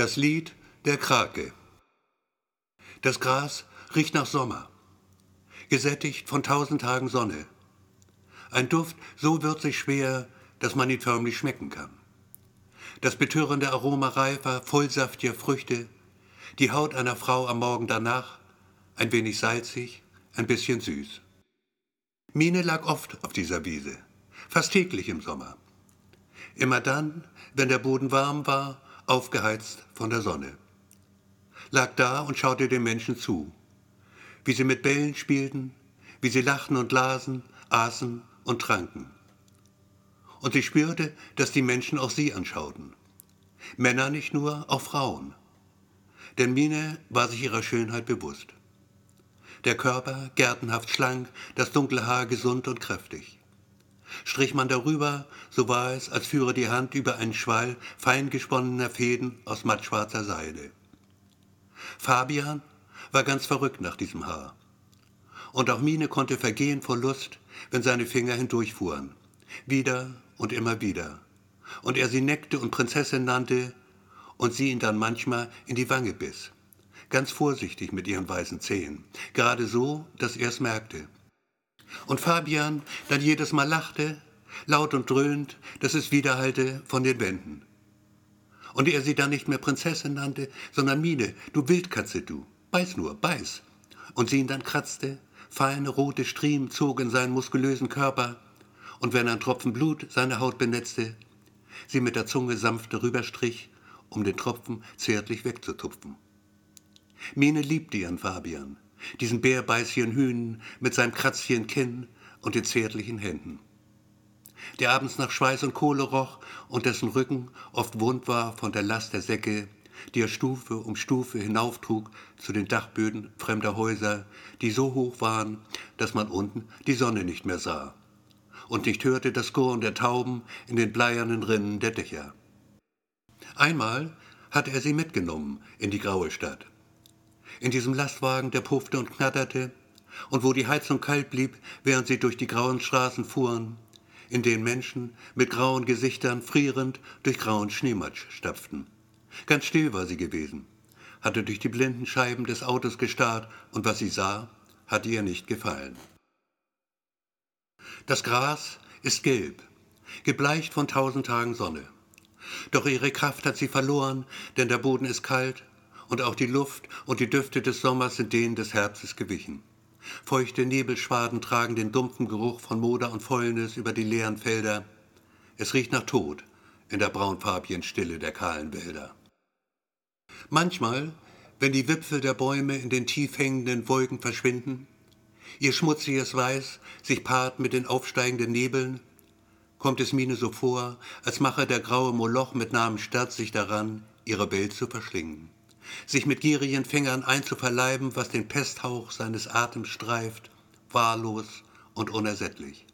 Das Lied der Krake. Das Gras riecht nach Sommer, gesättigt von tausend Tagen Sonne. Ein Duft so würzig schwer, dass man ihn förmlich schmecken kann. Das betörende Aroma reifer, vollsaftiger Früchte, die Haut einer Frau am Morgen danach, ein wenig salzig, ein bisschen süß. Mine lag oft auf dieser Wiese, fast täglich im Sommer. Immer dann, wenn der Boden warm war, aufgeheizt von der Sonne. Lag da und schaute den Menschen zu, wie sie mit Bällen spielten, wie sie lachten und lasen, aßen und tranken. Und sie spürte, dass die Menschen auch sie anschauten. Männer nicht nur, auch Frauen. Denn Mine war sich ihrer Schönheit bewusst. Der Körper gärtenhaft schlank, das dunkle Haar gesund und kräftig. Strich man darüber, so war es, als führe die Hand über einen Schwall fein gesponnener Fäden aus mattschwarzer Seide. Fabian war ganz verrückt nach diesem Haar. Und auch Mine konnte vergehen vor Lust, wenn seine Finger hindurchfuhren. Wieder und immer wieder. Und er sie neckte und Prinzessin nannte und sie ihn dann manchmal in die Wange biss. Ganz vorsichtig mit ihren weißen Zehen. Gerade so, dass er es merkte. Und Fabian dann jedes Mal lachte, laut und dröhnt, dass es widerhallte von den Wänden. Und er sie dann nicht mehr Prinzessin nannte, sondern Mine, du Wildkatze, du, beiß nur, beiß. Und sie ihn dann kratzte, feine rote Striemen zog in seinen muskulösen Körper, und wenn ein Tropfen Blut seine Haut benetzte, sie mit der Zunge sanft darüberstrich, um den Tropfen zärtlich wegzutupfen. Mine liebte ihren Fabian, diesen bärbeißigen Hühnen mit seinem kratzigen Kinn und den zärtlichen Händen. Der abends nach Schweiß und Kohle roch und dessen Rücken oft wund war von der Last der Säcke, die er Stufe um Stufe hinauftrug zu den Dachböden fremder Häuser, die so hoch waren, dass man unten die Sonne nicht mehr sah und nicht hörte das Gurren der Tauben in den bleiernen Rinnen der Dächer. Einmal hatte er sie mitgenommen in die graue Stadt in diesem Lastwagen, der puffte und knatterte, und wo die Heizung kalt blieb, während sie durch die grauen Straßen fuhren, in denen Menschen mit grauen Gesichtern frierend durch grauen Schneematsch stapften. Ganz still war sie gewesen, hatte durch die blinden Scheiben des Autos gestarrt, und was sie sah, hatte ihr nicht gefallen. Das Gras ist gelb, gebleicht von tausend Tagen Sonne. Doch ihre Kraft hat sie verloren, denn der Boden ist kalt und auch die Luft und die Düfte des Sommers sind denen des Herbstes gewichen. Feuchte Nebelschwaden tragen den dumpfen Geruch von Moder und Fäulnis über die leeren Felder. Es riecht nach Tod in der braunfarbigen Stille der kahlen Wälder. Manchmal, wenn die Wipfel der Bäume in den tief hängenden Wolken verschwinden, ihr schmutziges Weiß sich paart mit den aufsteigenden Nebeln, kommt es Mine so vor, als mache der graue Moloch mit Namen Stadt sich daran, ihre Welt zu verschlingen sich mit gierigen Fingern einzuverleiben, was den Pesthauch seines Atems streift, wahllos und unersättlich.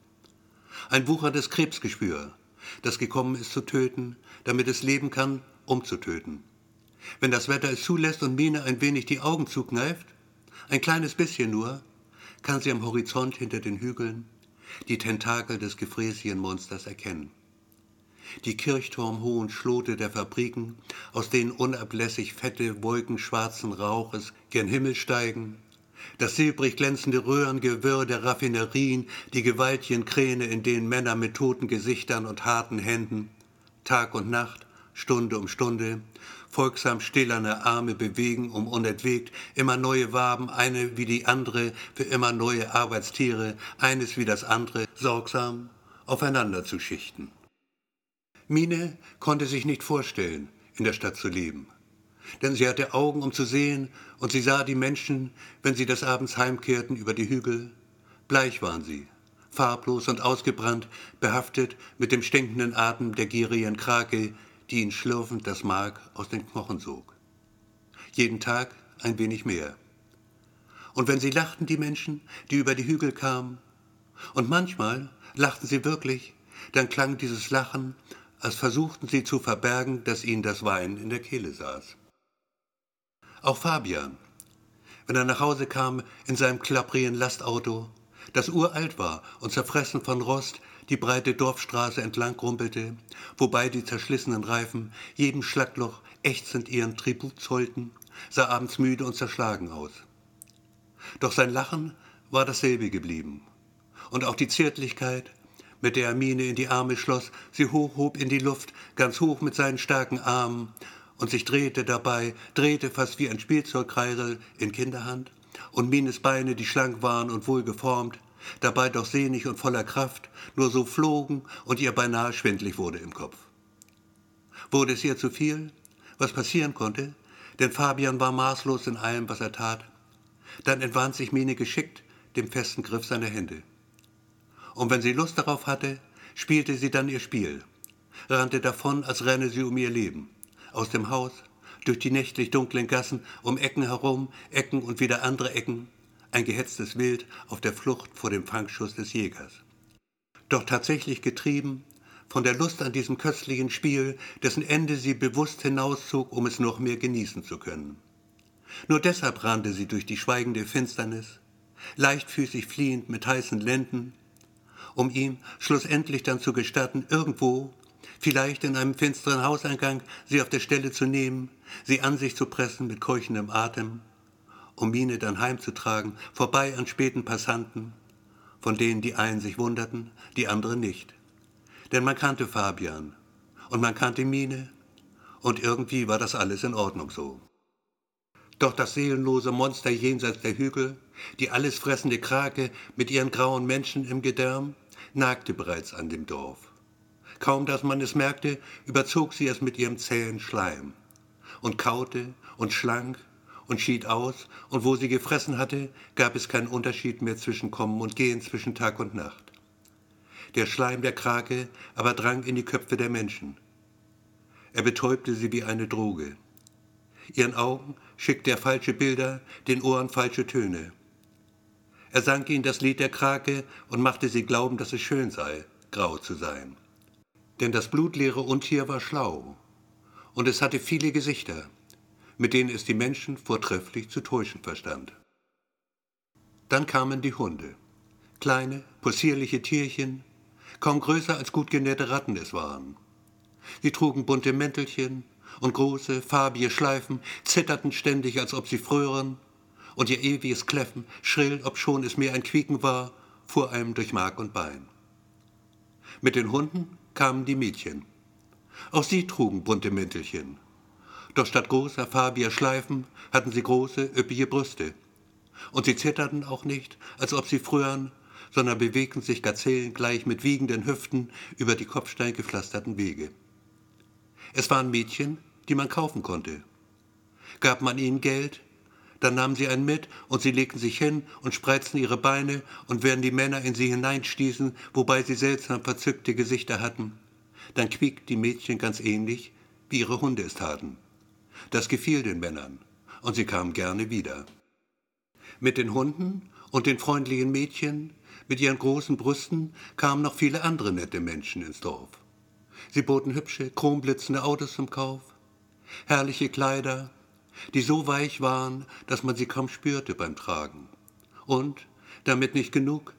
Ein wucherndes Krebsgespür, das gekommen ist zu töten, damit es leben kann, um zu töten. Wenn das Wetter es zulässt und Mine ein wenig die Augen zukneift, ein kleines bisschen nur, kann sie am Horizont hinter den Hügeln die Tentakel des gefräßigen Monsters erkennen die kirchturmhohen Schlote der Fabriken, aus denen unablässig fette Wolken schwarzen Rauches gen Himmel steigen, das silbrig glänzende Röhrengewirr der Raffinerien, die gewaltigen Kräne, in denen Männer mit toten Gesichtern und harten Händen, Tag und Nacht, Stunde um Stunde, folgsam stillerne Arme bewegen, um unentwegt immer neue Waben, eine wie die andere, für immer neue Arbeitstiere, eines wie das andere, sorgsam aufeinander zu schichten. Mine konnte sich nicht vorstellen, in der Stadt zu leben. Denn sie hatte Augen, um zu sehen, und sie sah die Menschen, wenn sie des Abends heimkehrten über die Hügel. Bleich waren sie, farblos und ausgebrannt, behaftet mit dem stinkenden Atem der gierigen Krake, die ihnen schlürfend das Mark aus den Knochen sog. Jeden Tag ein wenig mehr. Und wenn sie lachten, die Menschen, die über die Hügel kamen, und manchmal lachten sie wirklich, dann klang dieses Lachen als versuchten sie zu verbergen, dass ihnen das Wein in der Kehle saß. Auch Fabian, wenn er nach Hause kam in seinem klapprigen Lastauto, das uralt war und zerfressen von Rost, die breite Dorfstraße entlang rumpelte, wobei die zerschlissenen Reifen jedem Schlagloch ächzend ihren Tribut zollten, sah abends müde und zerschlagen aus. Doch sein Lachen war dasselbe geblieben. Und auch die Zärtlichkeit, mit der er Mine in die Arme schloss, sie hochhob in die Luft, ganz hoch mit seinen starken Armen und sich drehte dabei, drehte fast wie ein Spielzeugkreisel in Kinderhand, und Mines Beine, die schlank waren und wohl geformt, dabei doch sehnig und voller Kraft, nur so flogen und ihr beinahe schwindlig wurde im Kopf. Wurde es ihr zu viel, was passieren konnte, denn Fabian war maßlos in allem, was er tat, dann entwand sich Mine geschickt dem festen Griff seiner Hände. Und wenn sie Lust darauf hatte, spielte sie dann ihr Spiel, rannte davon, als renne sie um ihr Leben, aus dem Haus, durch die nächtlich dunklen Gassen, um Ecken herum, Ecken und wieder andere Ecken, ein gehetztes Wild auf der Flucht vor dem Fangschuss des Jägers. Doch tatsächlich getrieben von der Lust an diesem köstlichen Spiel, dessen Ende sie bewusst hinauszog, um es noch mehr genießen zu können. Nur deshalb rannte sie durch die schweigende Finsternis, leichtfüßig fliehend mit heißen Lenden, um ihm schlussendlich dann zu gestatten, irgendwo, vielleicht in einem finsteren Hauseingang, sie auf der Stelle zu nehmen, sie an sich zu pressen mit keuchendem Atem um Mine dann heimzutragen, vorbei an späten Passanten, von denen die einen sich wunderten, die anderen nicht. Denn man kannte Fabian und man kannte Mine und irgendwie war das alles in Ordnung so. Doch das seelenlose Monster jenseits der Hügel, die alles fressende Krake mit ihren grauen Menschen im Gedärm, nagte bereits an dem Dorf. Kaum dass man es merkte, überzog sie es mit ihrem zähen Schleim und kaute und schlang und schied aus, und wo sie gefressen hatte, gab es keinen Unterschied mehr zwischen Kommen und Gehen, zwischen Tag und Nacht. Der Schleim der Krake aber drang in die Köpfe der Menschen. Er betäubte sie wie eine Droge. Ihren Augen schickte er falsche Bilder, den Ohren falsche Töne. Er sang ihnen das Lied der Krake und machte sie glauben, dass es schön sei, grau zu sein. Denn das blutleere Untier war schlau und es hatte viele Gesichter mit denen es die Menschen vortrefflich zu täuschen verstand. Dann kamen die Hunde, kleine, possierliche Tierchen, kaum größer als gut genährte Ratten es waren. Sie trugen bunte Mäntelchen und große, farbige Schleifen, zitterten ständig, als ob sie frören, und ihr ewiges Kläffen, schrill, obschon es mehr ein Quieken war, fuhr einem durch Mark und Bein. Mit den Hunden kamen die Mädchen. Auch sie trugen bunte Mäntelchen, doch statt großer, farbiger Schleifen hatten sie große, üppige Brüste. Und sie zitterten auch nicht, als ob sie frühern, sondern bewegten sich gazellengleich mit wiegenden Hüften über die kopfsteingepflasterten Wege. Es waren Mädchen, die man kaufen konnte. Gab man ihnen Geld, dann nahmen sie einen mit und sie legten sich hin und spreizten ihre Beine und während die Männer in sie hineinstießen, wobei sie seltsam verzückte Gesichter hatten, dann quiekten die Mädchen ganz ähnlich, wie ihre Hunde es taten. Das gefiel den Männern, und sie kamen gerne wieder. Mit den Hunden und den freundlichen Mädchen, mit ihren großen Brüsten, kamen noch viele andere nette Menschen ins Dorf. Sie boten hübsche, chromblitzende Autos zum Kauf, herrliche Kleider, die so weich waren, dass man sie kaum spürte beim Tragen. Und, damit nicht genug,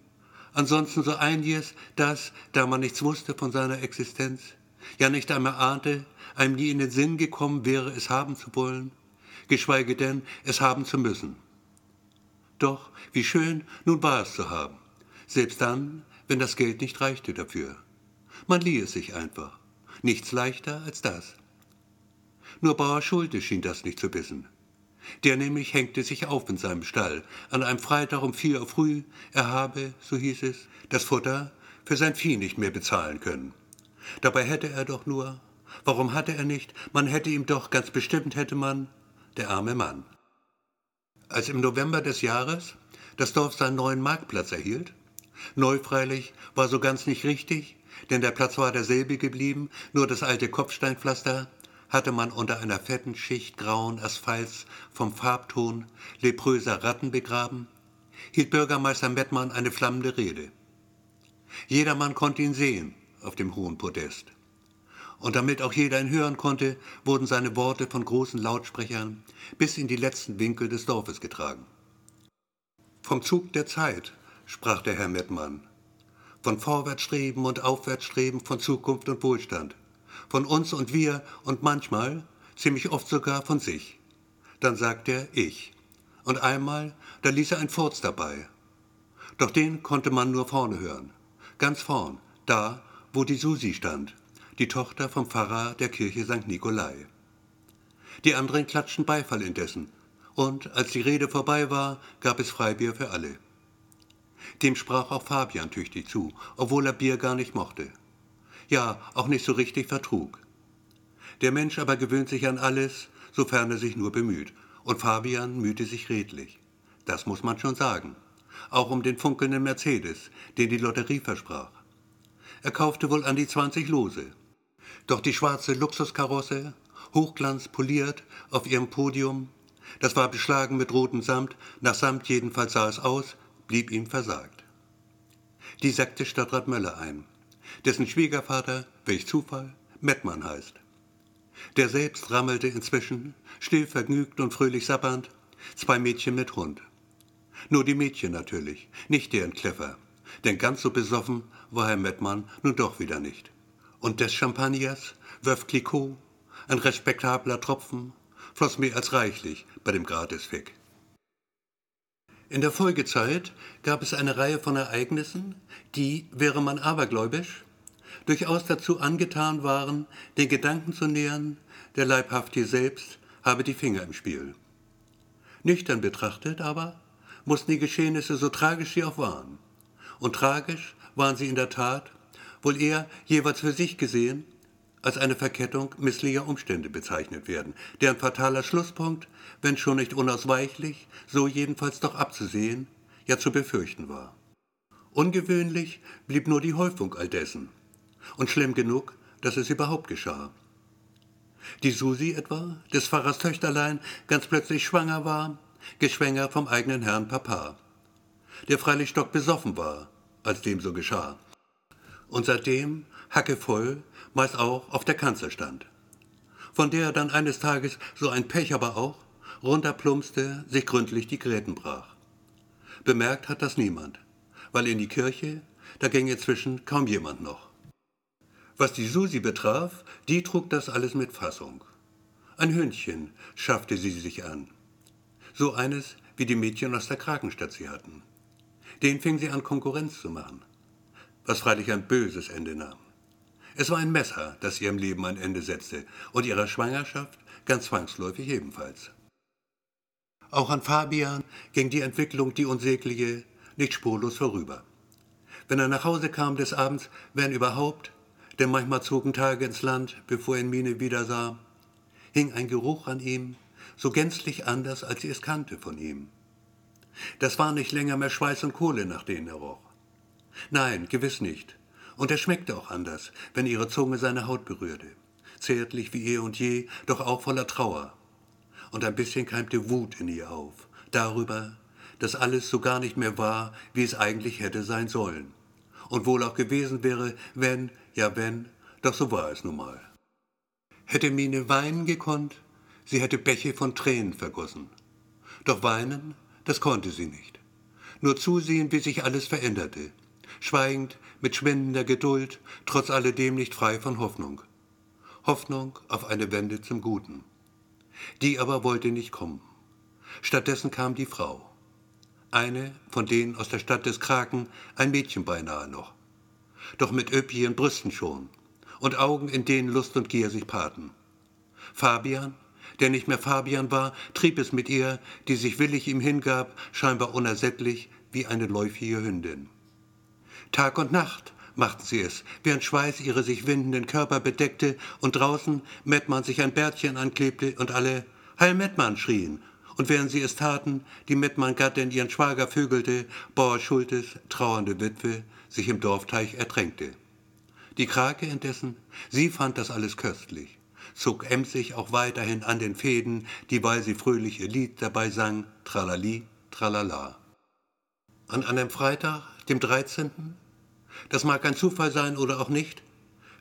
ansonsten so einiges, das, da man nichts wusste von seiner Existenz, ja nicht einmal ahnte, einem nie in den Sinn gekommen wäre, es haben zu wollen, geschweige denn, es haben zu müssen. Doch, wie schön, nun war es zu haben, selbst dann, wenn das Geld nicht reichte dafür. Man lieh es sich einfach, nichts leichter als das. Nur Bauer Schulte schien das nicht zu wissen. Der nämlich hängte sich auf in seinem Stall, an einem Freitag um vier Uhr früh, er habe, so hieß es, das Futter für sein Vieh nicht mehr bezahlen können. Dabei hätte er doch nur, warum hatte er nicht, man hätte ihm doch, ganz bestimmt hätte man, der arme Mann. Als im November des Jahres das Dorf seinen neuen Marktplatz erhielt, neu freilich war so ganz nicht richtig, denn der Platz war derselbe geblieben, nur das alte Kopfsteinpflaster hatte man unter einer fetten Schicht grauen Asphalts vom Farbton lepröser Ratten begraben, hielt Bürgermeister Mettmann eine flammende Rede. Jedermann konnte ihn sehen, auf dem hohen Podest. Und damit auch jeder ihn hören konnte, wurden seine Worte von großen Lautsprechern bis in die letzten Winkel des Dorfes getragen. Vom Zug der Zeit, sprach der Herr Mettmann, von Vorwärtsstreben und Aufwärtsstreben, von Zukunft und Wohlstand, von uns und wir und manchmal, ziemlich oft sogar von sich. Dann sagt er ich. Und einmal, da ließ er ein Furz dabei. Doch den konnte man nur vorne hören. Ganz vorn, da, wo die Susi stand, die Tochter vom Pfarrer der Kirche St. Nikolai. Die anderen klatschten Beifall indessen, und als die Rede vorbei war, gab es Freibier für alle. Dem sprach auch Fabian tüchtig zu, obwohl er Bier gar nicht mochte. Ja, auch nicht so richtig vertrug. Der Mensch aber gewöhnt sich an alles, sofern er sich nur bemüht, und Fabian mühte sich redlich. Das muss man schon sagen. Auch um den funkelnden Mercedes, den die Lotterie versprach. Er kaufte wohl an die 20 Lose. Doch die schwarze Luxuskarosse, Hochglanz poliert auf ihrem Podium, das war beschlagen mit rotem Samt, nach Samt jedenfalls sah es aus, blieb ihm versagt. Die sackte Stadtrat Möller ein, dessen Schwiegervater, welch Zufall, Mettmann heißt. Der selbst rammelte inzwischen, still vergnügt und fröhlich sabbernd, zwei Mädchen mit Hund. Nur die Mädchen natürlich, nicht deren Kleffer, denn ganz so besoffen war Herr Mettmann nun doch wieder nicht. Und des Champagners, Wöf Clicquot, ein respektabler Tropfen, floss mehr als reichlich bei dem Gratisfick. In der Folgezeit gab es eine Reihe von Ereignissen, die, wäre man abergläubisch, durchaus dazu angetan waren, den Gedanken zu nähern, der Leibhaftige selbst habe die Finger im Spiel. Nüchtern betrachtet aber mussten die Geschehnisse so tragisch sie auch waren. Und tragisch waren sie in der Tat, wohl eher jeweils für sich gesehen, als eine Verkettung misslicher Umstände bezeichnet werden, deren fataler Schlusspunkt, wenn schon nicht unausweichlich, so jedenfalls doch abzusehen, ja zu befürchten war. Ungewöhnlich blieb nur die Häufung all dessen, und schlimm genug, dass es überhaupt geschah. Die Susi etwa, des Pfarrers Töchterlein, ganz plötzlich schwanger war, geschwängert vom eigenen Herrn Papa, der freilich stock besoffen war, als dem so geschah, und seitdem hackevoll meist auch auf der Kanzel stand, von der dann eines Tages so ein Pech aber auch runterplumpste, sich gründlich die Gräten brach. Bemerkt hat das niemand, weil in die Kirche, da ging inzwischen kaum jemand noch. Was die Susi betraf, die trug das alles mit Fassung. Ein Hündchen schaffte sie sich an. So eines, wie die Mädchen aus der Krakenstadt sie hatten. Den fing sie an, Konkurrenz zu machen, was freilich ein böses Ende nahm. Es war ein Messer, das ihrem Leben ein Ende setzte und ihrer Schwangerschaft ganz zwangsläufig ebenfalls. Auch an Fabian ging die Entwicklung, die unsägliche, nicht spurlos vorüber. Wenn er nach Hause kam des Abends, wenn überhaupt, denn manchmal zogen Tage ins Land, bevor er in Mine wieder sah, hing ein Geruch an ihm, so gänzlich anders, als sie es kannte von ihm. Das war nicht länger mehr Schweiß und Kohle, nach denen er roch. Nein, gewiss nicht. Und er schmeckte auch anders, wenn ihre Zunge seine Haut berührte. Zärtlich wie eh und je, doch auch voller Trauer. Und ein bisschen keimte Wut in ihr auf, darüber, dass alles so gar nicht mehr war, wie es eigentlich hätte sein sollen. Und wohl auch gewesen wäre, wenn, ja wenn, doch so war es nun mal. Hätte Mine weinen gekonnt, sie hätte Bäche von Tränen vergossen. Doch weinen, das konnte sie nicht. Nur zusehen, wie sich alles veränderte. Schweigend, mit schwindender Geduld, trotz alledem nicht frei von Hoffnung. Hoffnung auf eine Wende zum Guten. Die aber wollte nicht kommen. Stattdessen kam die Frau. Eine von denen aus der Stadt des Kraken, ein Mädchen beinahe noch. Doch mit öppigen Brüsten schon und Augen, in denen Lust und Gier sich paarten. Fabian, der nicht mehr Fabian war, trieb es mit ihr, die sich willig ihm hingab, scheinbar unersättlich wie eine läufige Hündin. Tag und Nacht machten sie es, während Schweiß ihre sich windenden Körper bedeckte und draußen Mettmann sich ein Bärtchen anklebte und alle Heil Mettmann schrien und während sie es taten, die Mettmann-Gattin ihren Schwager vögelte, Bauer Schultes, trauernde Witwe, sich im Dorfteich ertränkte. Die Krake indessen, sie fand das alles köstlich, zog emsig auch weiterhin an den Fäden, dieweil sie fröhlich ihr Lied dabei sang, Tralali, Tralala. An einem Freitag, dem 13., das mag ein Zufall sein oder auch nicht,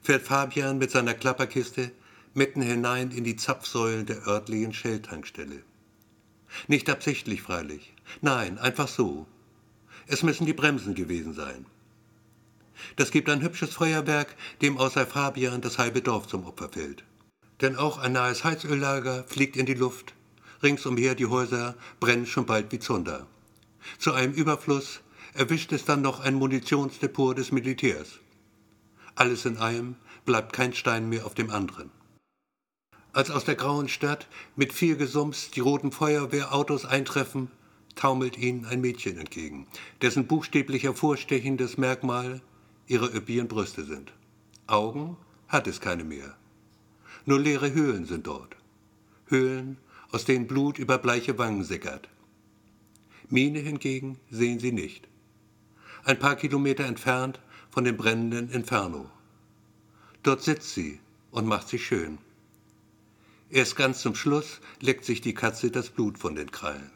fährt Fabian mit seiner Klapperkiste mitten hinein in die Zapfsäulen der örtlichen Shell-Tankstelle. Nicht absichtlich freilich. Nein, einfach so. Es müssen die Bremsen gewesen sein. Das gibt ein hübsches Feuerwerk, dem außer Fabian das halbe Dorf zum Opfer fällt. Denn auch ein nahes Heizöllager fliegt in die Luft. Ringsumher die Häuser brennen schon bald wie Zunder. Zu einem Überfluss erwischt es dann noch ein Munitionsdepot des Militärs. Alles in allem bleibt kein Stein mehr auf dem anderen. Als aus der grauen Stadt mit viel Gesumms die roten Feuerwehrautos eintreffen, taumelt ihnen ein Mädchen entgegen, dessen buchstäblich hervorstechendes Merkmal ihre üppigen Brüste sind. Augen hat es keine mehr. Nur leere Höhlen sind dort. Höhlen, aus denen Blut über bleiche Wangen sickert. Miene hingegen sehen sie nicht. Ein paar Kilometer entfernt von dem brennenden Inferno. Dort sitzt sie und macht sich schön. Erst ganz zum Schluss leckt sich die Katze das Blut von den Krallen.